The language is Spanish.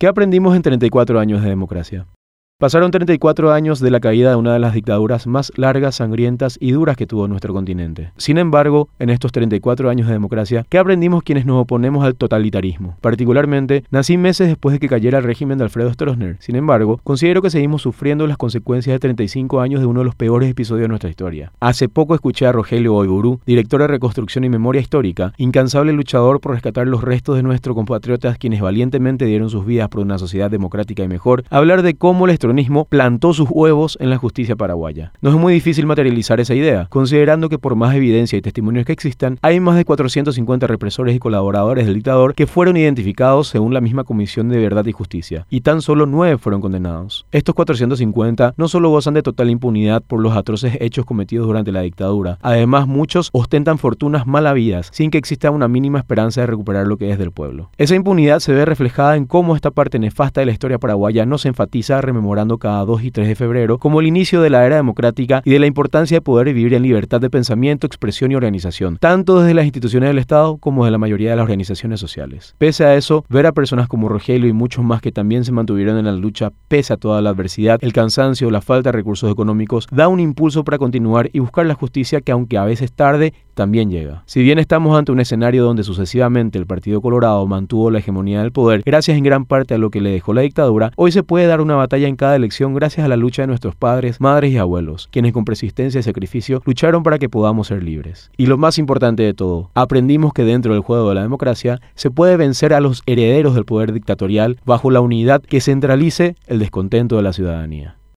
¿Qué aprendimos en 34 años de democracia? Pasaron 34 años de la caída de una de las dictaduras más largas, sangrientas y duras que tuvo nuestro continente. Sin embargo, en estos 34 años de democracia, ¿qué aprendimos quienes nos oponemos al totalitarismo? Particularmente, nací meses después de que cayera el régimen de Alfredo Stroessner. Sin embargo, considero que seguimos sufriendo las consecuencias de 35 años de uno de los peores episodios de nuestra historia. Hace poco escuché a Rogelio Oiburu, director de Reconstrucción y Memoria Histórica, incansable luchador por rescatar los restos de nuestros compatriotas quienes valientemente dieron sus vidas por una sociedad democrática y mejor, hablar de cómo la plantó sus huevos en la justicia paraguaya. No es muy difícil materializar esa idea, considerando que por más evidencia y testimonios que existan, hay más de 450 represores y colaboradores del dictador que fueron identificados según la misma Comisión de Verdad y Justicia, y tan solo nueve fueron condenados. Estos 450 no solo gozan de total impunidad por los atroces hechos cometidos durante la dictadura, además muchos ostentan fortunas mal habidas sin que exista una mínima esperanza de recuperar lo que es del pueblo. Esa impunidad se ve reflejada en cómo esta parte nefasta de la historia paraguaya no se enfatiza cada 2 y 3 de febrero como el inicio de la era democrática y de la importancia de poder vivir en libertad de pensamiento, expresión y organización, tanto desde las instituciones del Estado como de la mayoría de las organizaciones sociales. Pese a eso, ver a personas como Rogelio y muchos más que también se mantuvieron en la lucha pese a toda la adversidad, el cansancio, la falta de recursos económicos, da un impulso para continuar y buscar la justicia que aunque a veces tarde, también llega. Si bien estamos ante un escenario donde sucesivamente el Partido Colorado mantuvo la hegemonía del poder, gracias en gran parte a lo que le dejó la dictadura, hoy se puede dar una batalla en cada elección gracias a la lucha de nuestros padres, madres y abuelos, quienes con persistencia y sacrificio lucharon para que podamos ser libres. Y lo más importante de todo, aprendimos que dentro del juego de la democracia se puede vencer a los herederos del poder dictatorial bajo la unidad que centralice el descontento de la ciudadanía.